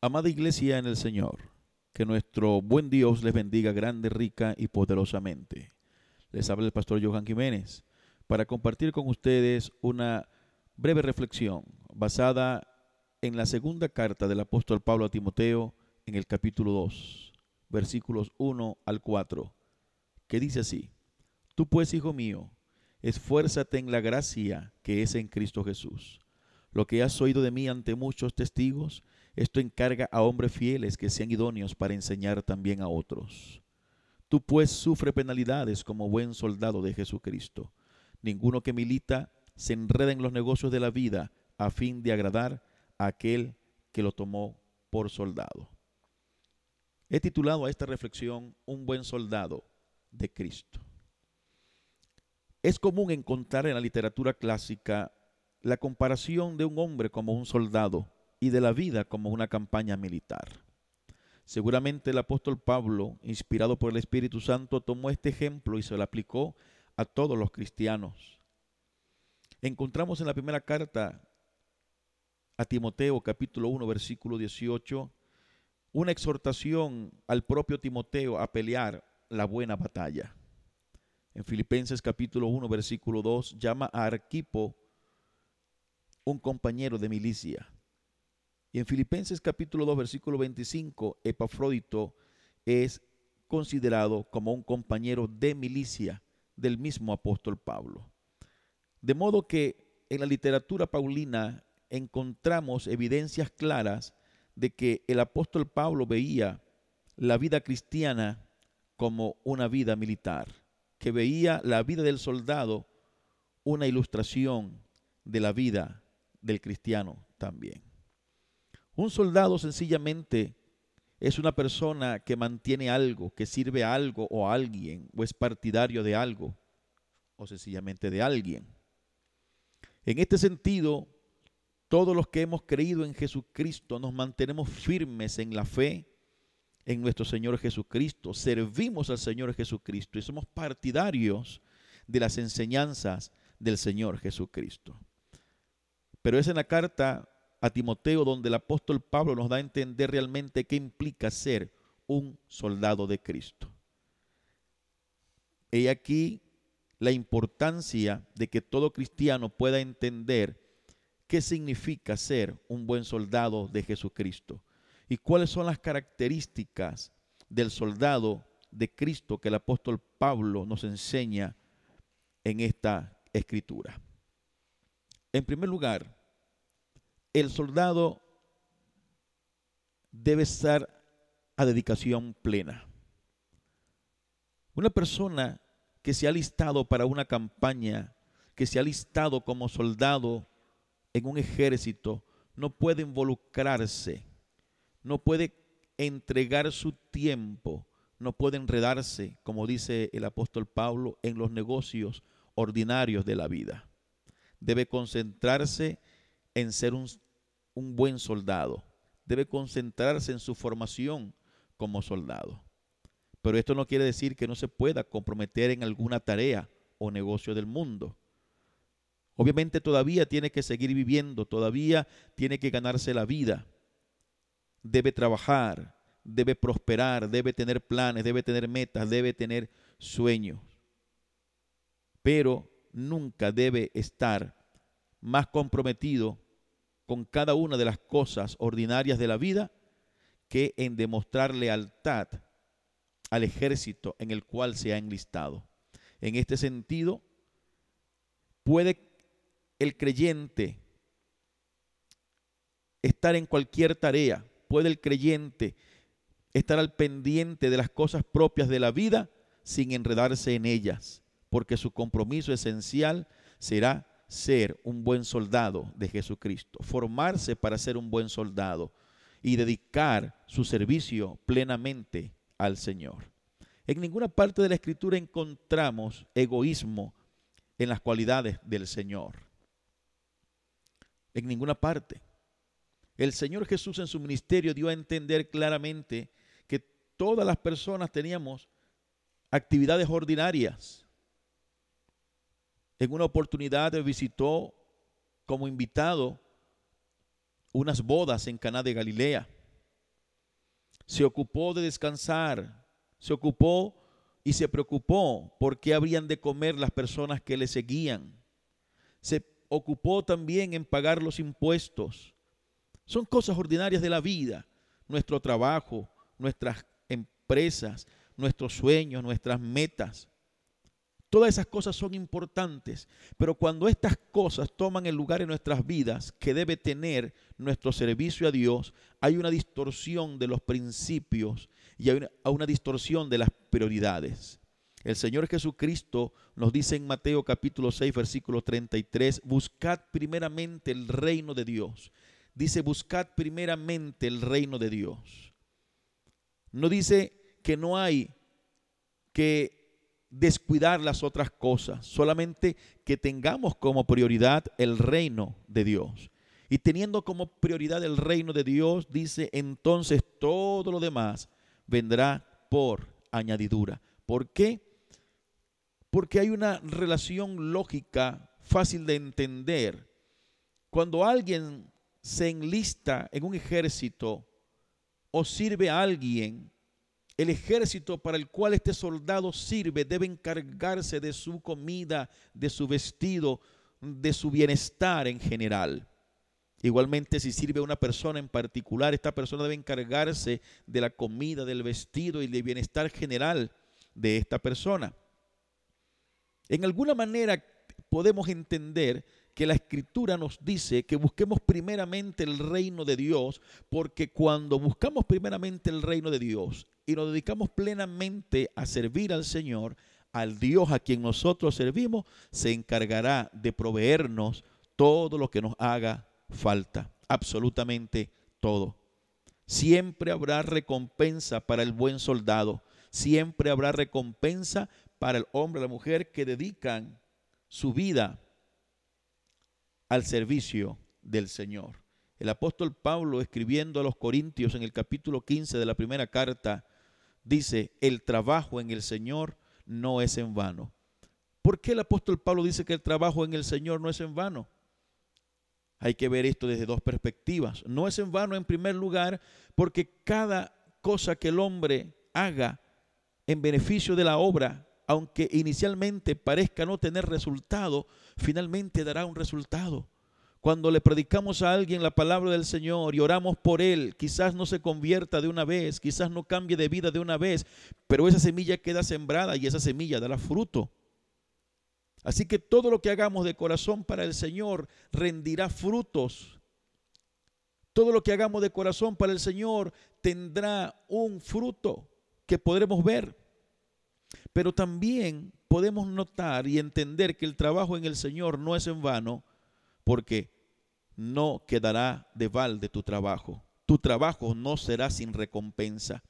Amada iglesia en el Señor, que nuestro buen Dios les bendiga grande, rica y poderosamente. Les habla el pastor Johan Jiménez para compartir con ustedes una breve reflexión basada en la segunda carta del apóstol Pablo a Timoteo en el capítulo 2, versículos 1 al 4, que dice así, Tú pues, hijo mío, esfuérzate en la gracia que es en Cristo Jesús. Lo que has oído de mí ante muchos testigos, esto encarga a hombres fieles que sean idóneos para enseñar también a otros. Tú pues sufre penalidades como buen soldado de Jesucristo. Ninguno que milita se enreda en los negocios de la vida a fin de agradar a aquel que lo tomó por soldado. He titulado a esta reflexión Un buen soldado de Cristo. Es común encontrar en la literatura clásica la comparación de un hombre como un soldado y de la vida como una campaña militar. Seguramente el apóstol Pablo, inspirado por el Espíritu Santo, tomó este ejemplo y se lo aplicó a todos los cristianos. Encontramos en la primera carta a Timoteo capítulo 1 versículo 18 una exhortación al propio Timoteo a pelear la buena batalla. En Filipenses capítulo 1 versículo 2 llama a Arquipo un compañero de milicia. Y en Filipenses capítulo 2, versículo 25, Epafrodito es considerado como un compañero de milicia del mismo apóstol Pablo. De modo que en la literatura paulina encontramos evidencias claras de que el apóstol Pablo veía la vida cristiana como una vida militar, que veía la vida del soldado una ilustración de la vida del cristiano también. Un soldado sencillamente es una persona que mantiene algo, que sirve a algo o a alguien, o es partidario de algo, o sencillamente de alguien. En este sentido, todos los que hemos creído en Jesucristo nos mantenemos firmes en la fe en nuestro Señor Jesucristo, servimos al Señor Jesucristo y somos partidarios de las enseñanzas del Señor Jesucristo. Pero es en la carta a Timoteo donde el apóstol Pablo nos da a entender realmente qué implica ser un soldado de Cristo. He aquí la importancia de que todo cristiano pueda entender qué significa ser un buen soldado de Jesucristo y cuáles son las características del soldado de Cristo que el apóstol Pablo nos enseña en esta escritura. En primer lugar, el soldado debe estar a dedicación plena. Una persona que se ha listado para una campaña, que se ha listado como soldado en un ejército, no puede involucrarse, no puede entregar su tiempo, no puede enredarse, como dice el apóstol Pablo, en los negocios ordinarios de la vida. Debe concentrarse en ser un, un buen soldado. Debe concentrarse en su formación como soldado. Pero esto no quiere decir que no se pueda comprometer en alguna tarea o negocio del mundo. Obviamente todavía tiene que seguir viviendo, todavía tiene que ganarse la vida. Debe trabajar, debe prosperar, debe tener planes, debe tener metas, debe tener sueños. Pero nunca debe estar más comprometido con cada una de las cosas ordinarias de la vida que en demostrar lealtad al ejército en el cual se ha enlistado. En este sentido, puede el creyente estar en cualquier tarea, puede el creyente estar al pendiente de las cosas propias de la vida sin enredarse en ellas, porque su compromiso esencial será ser un buen soldado de Jesucristo, formarse para ser un buen soldado y dedicar su servicio plenamente al Señor. En ninguna parte de la Escritura encontramos egoísmo en las cualidades del Señor. En ninguna parte. El Señor Jesús en su ministerio dio a entender claramente que todas las personas teníamos actividades ordinarias en una oportunidad visitó como invitado unas bodas en Caná de Galilea. se ocupó de descansar, se ocupó y se preocupó por qué habrían de comer las personas que le seguían. Se ocupó también en pagar los impuestos. Son cosas ordinarias de la vida, nuestro trabajo, nuestras empresas, nuestros sueños, nuestras metas. Todas esas cosas son importantes, pero cuando estas cosas toman el lugar en nuestras vidas que debe tener nuestro servicio a Dios, hay una distorsión de los principios y hay una, distorsión de las prioridades. El Señor Jesucristo nos dice en Mateo capítulo 6, versículo 33, buscad primeramente el reino de Dios. Dice, buscad primeramente el reino de Dios. No dice que no hay que descuidar las otras cosas, solamente que tengamos como prioridad el reino de Dios. Y teniendo como prioridad el reino de Dios, dice, entonces todo lo demás vendrá por añadidura. ¿Por qué? Porque hay una relación lógica fácil de entender. Cuando alguien se enlista en un ejército o sirve a alguien, el ejército para el cual este soldado sirve debe encargarse de su comida, de su vestido, de su bienestar en general. Igualmente, si sirve a una persona en particular, esta persona debe encargarse de la comida, del vestido y del bienestar general de esta persona. En alguna manera podemos entender que la escritura nos dice que busquemos primeramente el reino de Dios, porque cuando buscamos primeramente el reino de Dios y nos dedicamos plenamente a servir al Señor, al Dios a quien nosotros servimos, se encargará de proveernos todo lo que nos haga falta, absolutamente todo. Siempre habrá recompensa para el buen soldado, siempre habrá recompensa para el hombre o la mujer que dedican su vida al servicio del Señor. El apóstol Pablo, escribiendo a los Corintios en el capítulo 15 de la primera carta, dice, el trabajo en el Señor no es en vano. ¿Por qué el apóstol Pablo dice que el trabajo en el Señor no es en vano? Hay que ver esto desde dos perspectivas. No es en vano en primer lugar porque cada cosa que el hombre haga en beneficio de la obra aunque inicialmente parezca no tener resultado, finalmente dará un resultado. Cuando le predicamos a alguien la palabra del Señor y oramos por él, quizás no se convierta de una vez, quizás no cambie de vida de una vez, pero esa semilla queda sembrada y esa semilla dará fruto. Así que todo lo que hagamos de corazón para el Señor rendirá frutos. Todo lo que hagamos de corazón para el Señor tendrá un fruto que podremos ver. Pero también podemos notar y entender que el trabajo en el Señor no es en vano, porque no quedará de balde tu trabajo. Tu trabajo no será sin recompensa.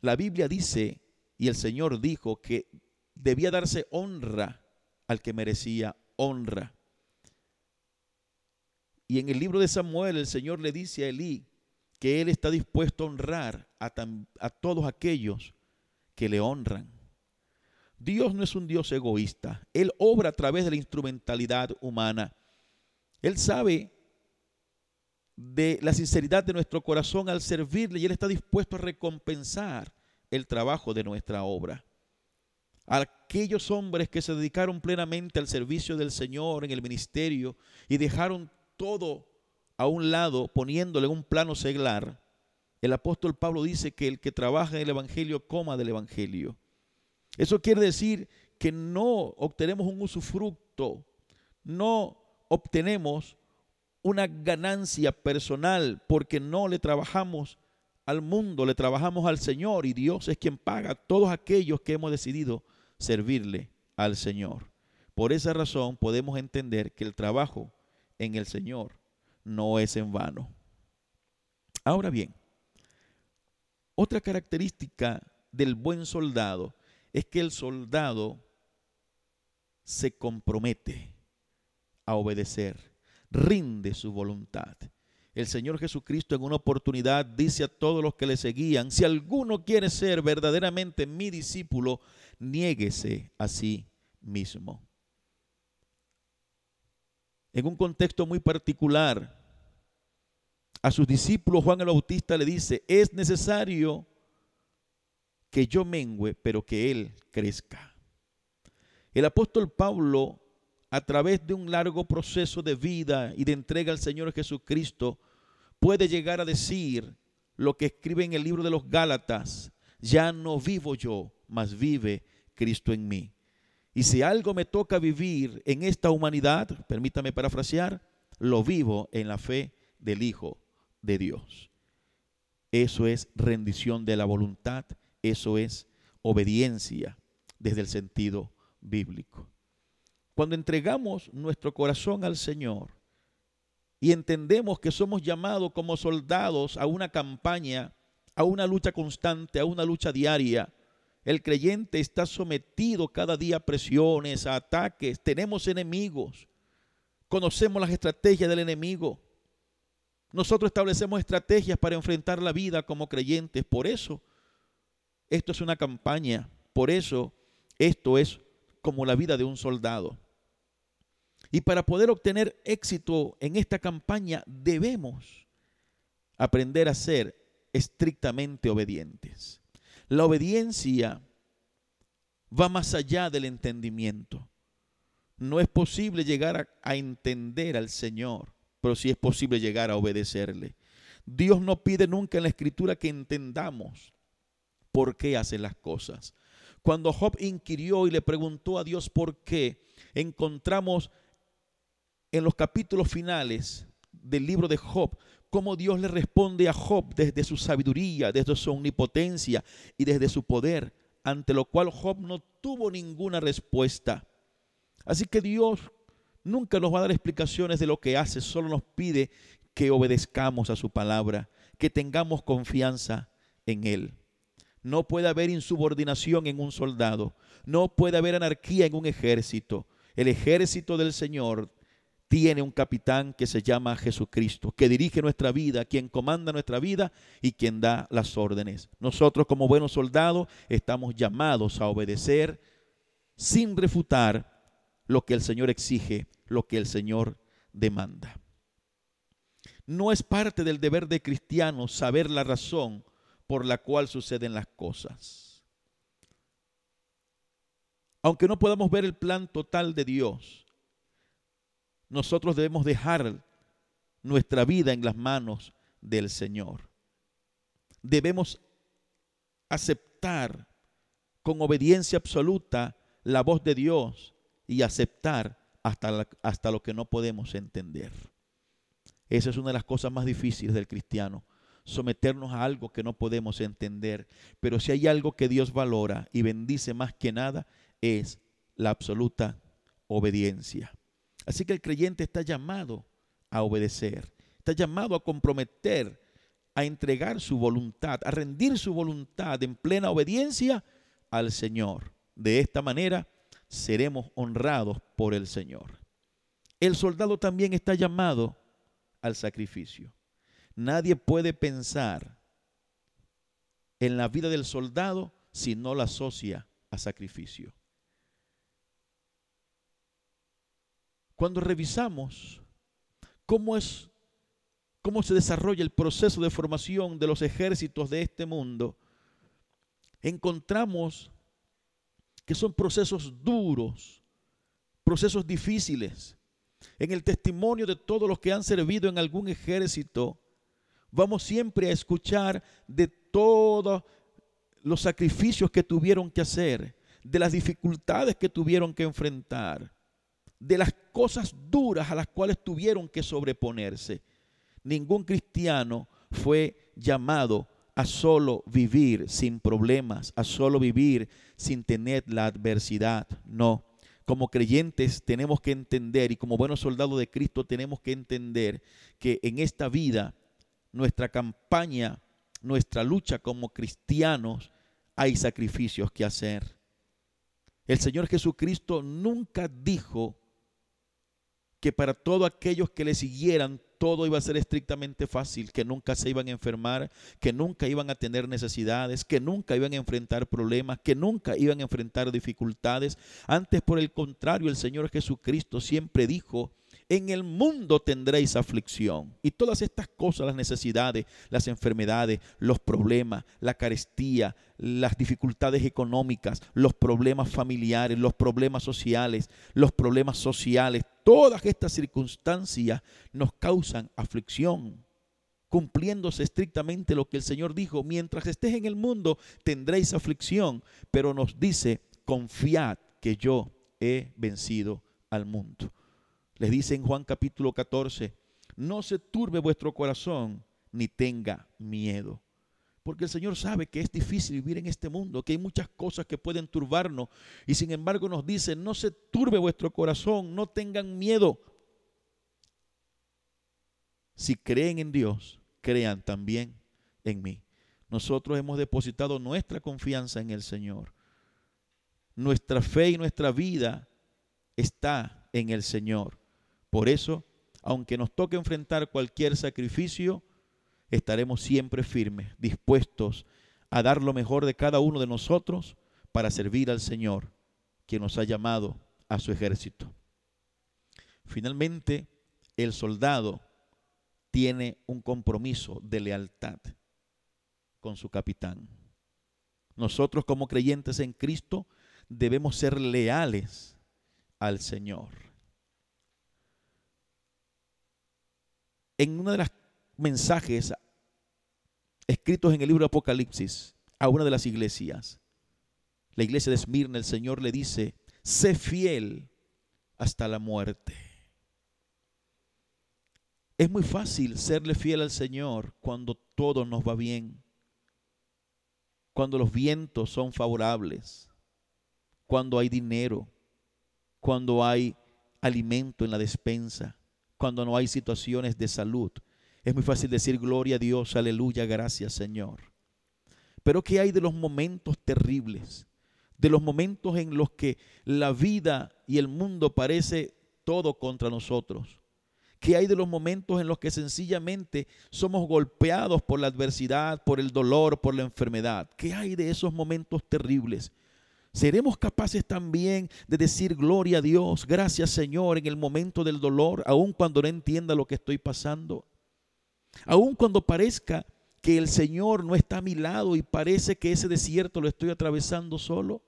La Biblia dice, y el Señor dijo, que debía darse honra al que merecía honra. Y en el libro de Samuel el Señor le dice a Elí que Él está dispuesto a honrar a, a todos aquellos que le honran. Dios no es un Dios egoísta. Él obra a través de la instrumentalidad humana. Él sabe de la sinceridad de nuestro corazón al servirle y Él está dispuesto a recompensar el trabajo de nuestra obra. aquellos hombres que se dedicaron plenamente al servicio del Señor en el ministerio y dejaron todo a un lado poniéndole un plano seglar, el apóstol Pablo dice que el que trabaja en el Evangelio coma del Evangelio. Eso quiere decir que no obtenemos un usufructo, no obtenemos una ganancia personal porque no le trabajamos al mundo, le trabajamos al Señor y Dios es quien paga a todos aquellos que hemos decidido servirle al Señor. Por esa razón podemos entender que el trabajo en el Señor no es en vano. Ahora bien, otra característica del buen soldado es que el soldado se compromete a obedecer, rinde su voluntad. El Señor Jesucristo en una oportunidad dice a todos los que le seguían, si alguno quiere ser verdaderamente mi discípulo, niéguese a sí mismo. En un contexto muy particular, a sus discípulos Juan el Bautista le dice, es necesario que yo mengüe, pero que Él crezca. El apóstol Pablo, a través de un largo proceso de vida y de entrega al Señor Jesucristo, puede llegar a decir lo que escribe en el libro de los Gálatas, ya no vivo yo, mas vive Cristo en mí. Y si algo me toca vivir en esta humanidad, permítame parafrasear, lo vivo en la fe del Hijo de Dios. Eso es rendición de la voluntad, eso es obediencia desde el sentido bíblico. Cuando entregamos nuestro corazón al Señor y entendemos que somos llamados como soldados a una campaña, a una lucha constante, a una lucha diaria, el creyente está sometido cada día a presiones, a ataques, tenemos enemigos, conocemos las estrategias del enemigo. Nosotros establecemos estrategias para enfrentar la vida como creyentes. Por eso, esto es una campaña. Por eso, esto es como la vida de un soldado. Y para poder obtener éxito en esta campaña, debemos aprender a ser estrictamente obedientes. La obediencia va más allá del entendimiento. No es posible llegar a, entender al Señor, pero sí es posible llegar a obedecerle. Dios no pide nunca en la escritura que entendamos por qué hace las cosas. Cuando Job inquirió y le preguntó a Dios por qué, encontramos en los capítulos finales del libro de Job cómo Dios le responde a Job desde su sabiduría, desde su omnipotencia y desde su poder, ante lo cual Job no tuvo ninguna respuesta. Así que Dios nunca nos va a dar explicaciones de lo que hace, solo nos pide que obedezcamos a su palabra, que tengamos confianza en Él. No puede haber insubordinación en un soldado, no puede haber anarquía en un ejército. El ejército del Señor tiene un capitán que se llama Jesucristo, que dirige nuestra vida, quien comanda nuestra vida y quien da las órdenes. Nosotros como buenos soldados estamos llamados a obedecer sin refutar lo que el Señor exige, lo que el Señor demanda. No es parte del deber de cristiano saber la razón por la cual suceden las cosas. Aunque no podamos ver el plan total de Dios, nosotros debemos dejar nuestra vida en las manos del Señor. Debemos aceptar con obediencia absoluta la voz de Dios y aceptar hasta, hasta lo que no podemos entender. Esa es una de las cosas más difíciles del cristiano, someternos a algo que no podemos entender. Pero si hay algo que Dios valora y bendice más que nada, es la absoluta obediencia. Así que el creyente está llamado a obedecer, está llamado a comprometer, a entregar su voluntad, a rendir su voluntad en plena obediencia al Señor. De esta manera seremos honrados por el Señor. El soldado también está llamado al sacrificio. Nadie puede pensar en la vida del soldado si no la asocia a sacrificio. Cuando revisamos cómo es cómo se desarrolla el proceso de formación de los ejércitos de este mundo, encontramos que son procesos duros, procesos difíciles. En el testimonio de todos los que han servido en algún ejército, vamos siempre a escuchar de todos los sacrificios que tuvieron que hacer, de las dificultades que tuvieron que enfrentar de las cosas duras a las cuales tuvieron que sobreponerse. Ningún cristiano fue llamado a solo vivir sin problemas, a solo vivir sin tener la adversidad. No, como creyentes tenemos que entender y como buenos soldados de Cristo tenemos que entender que en esta vida, nuestra campaña, nuestra lucha como cristianos, hay sacrificios que hacer. El Señor Jesucristo nunca dijo que para todos aquellos que le siguieran todo iba a ser estrictamente fácil, que nunca se iban a enfermar, que nunca iban a tener necesidades, que nunca iban a enfrentar problemas, que nunca iban a enfrentar dificultades. Antes, por el contrario, el Señor Jesucristo siempre dijo en el mundo tendréis aflicción. Y todas estas cosas, las necesidades, las enfermedades, los problemas, la carestía, las dificultades económicas, los problemas familiares, los problemas sociales, los problemas sociales, todas estas circunstancias nos causan aflicción cumpliéndose estrictamente lo que el Señor dijo, mientras estés en el mundo tendréis aflicción, pero nos dice, confiad que yo he vencido al mundo. Les dice en Juan capítulo 14, no se turbe vuestro corazón ni tenga miedo. Porque el Señor sabe que es difícil vivir en este mundo, que hay muchas cosas que pueden turbarnos. Y sin embargo nos dice, no se turbe vuestro corazón, no tengan miedo. Si creen en Dios, crean también en mí. Nosotros hemos depositado nuestra confianza en el Señor. Nuestra fe y nuestra vida está en el Señor. Por eso, aunque nos toque enfrentar cualquier sacrificio, estaremos siempre firmes, dispuestos a dar lo mejor de cada uno de nosotros para servir al Señor, que nos ha llamado a su ejército. Finalmente, el soldado tiene un compromiso de lealtad con su capitán. Nosotros como creyentes en Cristo debemos ser leales al Señor. En uno de los mensajes escritos en el libro de Apocalipsis a una de las iglesias, la iglesia de Esmirna, el Señor le dice, sé fiel hasta la muerte. Es muy fácil serle fiel al Señor cuando todo nos va bien, cuando los vientos son favorables, cuando hay dinero, cuando hay alimento en la despensa, cuando no hay situaciones de salud. Es muy fácil decir gloria a Dios, aleluya, gracias Señor. Pero ¿qué hay de los momentos terribles? De los momentos en los que la vida y el mundo parece todo contra nosotros ¿Qué hay de los momentos en los que sencillamente somos golpeados por la adversidad, por el dolor, por la enfermedad? ¿Qué hay de esos momentos terribles? ¿Seremos capaces también de decir gloria a Dios, gracias Señor en el momento del dolor, aun cuando no entienda lo que estoy pasando? Aun cuando parezca que el Señor no está a mi lado y parece que ese desierto lo estoy atravesando solo.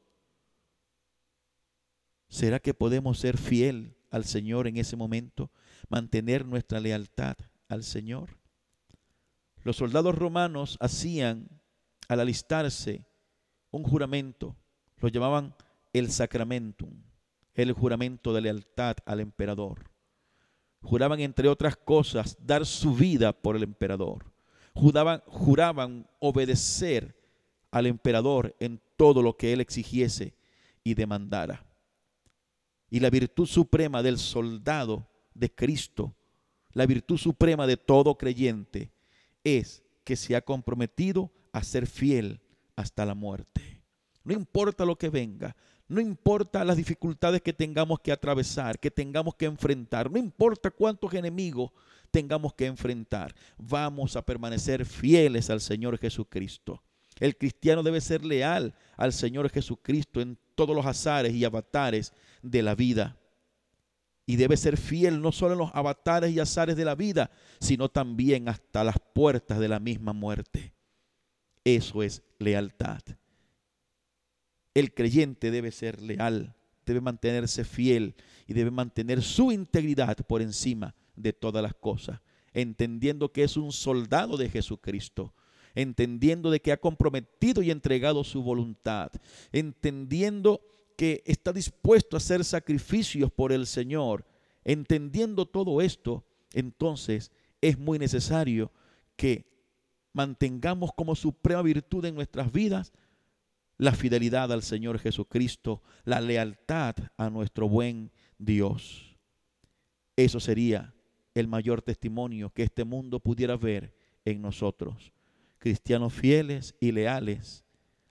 ¿Será que podemos ser fiel al Señor en ese momento? mantener nuestra lealtad al Señor. Los soldados romanos hacían al alistarse un juramento, lo llamaban el sacramentum, el juramento de lealtad al emperador. Juraban, entre otras cosas, dar su vida por el emperador. Juraban, juraban obedecer al emperador en todo lo que él exigiese y demandara. Y la virtud suprema del soldado de Cristo, la virtud suprema de todo creyente, es que se ha comprometido a ser fiel hasta la muerte. No importa lo que venga, no importa las dificultades que tengamos que atravesar, que tengamos que enfrentar, no importa cuántos enemigos tengamos que enfrentar, vamos a permanecer fieles al Señor Jesucristo. El cristiano debe ser leal al Señor Jesucristo en todos los azares y avatares de la vida y debe ser fiel no solo en los avatares y azares de la vida, sino también hasta las puertas de la misma muerte. Eso es lealtad. El creyente debe ser leal, debe mantenerse fiel y debe mantener su integridad por encima de todas las cosas, entendiendo que es un soldado de Jesucristo, entendiendo de que ha comprometido y entregado su voluntad, entendiendo que está dispuesto a hacer sacrificios por el Señor, entendiendo todo esto, entonces es muy necesario que mantengamos como suprema virtud en nuestras vidas la fidelidad al Señor Jesucristo, la lealtad a nuestro buen Dios. Eso sería el mayor testimonio que este mundo pudiera ver en nosotros, cristianos fieles y leales,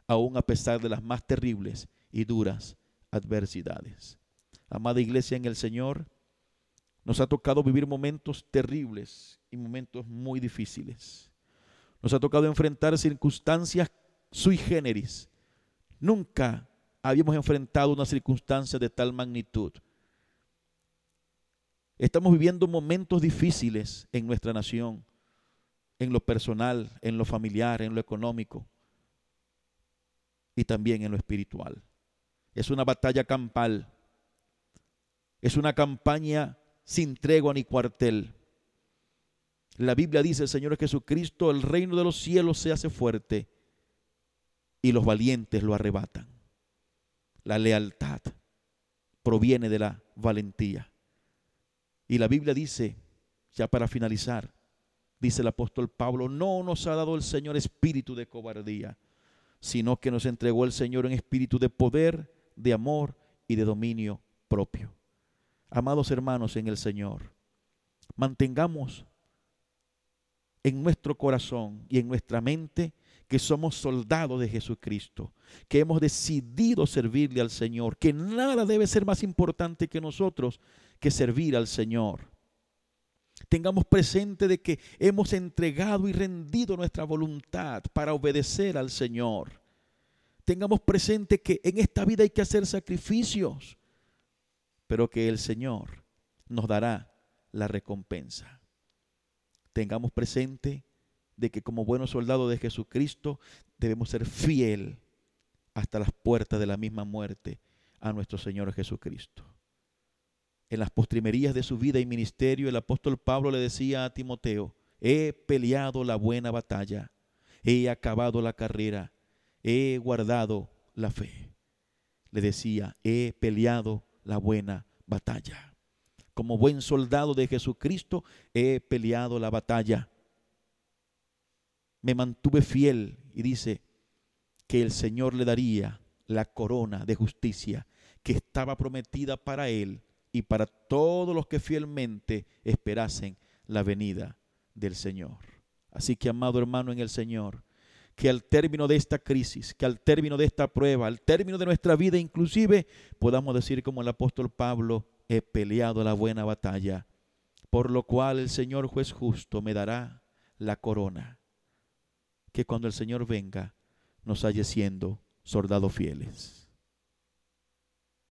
aun a pesar de las más terribles y duras adversidades. Amada iglesia en el Señor, nos ha tocado vivir momentos terribles y momentos muy difíciles. Nos ha tocado enfrentar circunstancias sui generis. Nunca habíamos enfrentado una circunstancia de tal magnitud. Estamos viviendo momentos difíciles en nuestra nación, en lo personal, en lo familiar, en lo económico y también en lo espiritual. Es una batalla campal. Es una campaña sin tregua ni cuartel. La Biblia dice, Señor Jesucristo, el reino de los cielos se hace fuerte y los valientes lo arrebatan. La lealtad proviene de la valentía. Y la Biblia dice, ya para finalizar, dice el apóstol Pablo, no nos ha dado el Señor espíritu de cobardía, sino que nos entregó el Señor en espíritu de poder, de amor y de dominio propio. Amados hermanos en el Señor, mantengamos en nuestro corazón y en nuestra mente que somos soldados de Jesucristo, que hemos decidido servirle al Señor, que nada debe ser más importante que nosotros que servir al Señor. Tengamos presente de que hemos entregado y rendido nuestra voluntad para obedecer al Señor. Tengamos presente que en esta vida hay que hacer sacrificios, pero que el Señor nos dará la recompensa. Tengamos presente de que como buenos soldados de Jesucristo debemos ser fiel hasta las puertas de la misma muerte a nuestro Señor Jesucristo. En las postrimerías de su vida y ministerio, el apóstol Pablo le decía a Timoteo, he peleado la buena batalla, he acabado la carrera, he guardado la fe. Le decía, he peleado la buena batalla. Como buen soldado de Jesucristo, he peleado la batalla. Me mantuve fiel y dice que el Señor le daría la corona de justicia que estaba prometida para él y para todos los que fielmente esperasen la venida del Señor. Así que, amado hermano en el Señor, que al término de esta crisis, que al término de esta prueba, al término de nuestra vida inclusive, podamos decir como el apóstol Pablo, he peleado la buena batalla, por lo cual el Señor juez justo me dará la corona, que cuando el Señor venga nos halle siendo soldados fieles.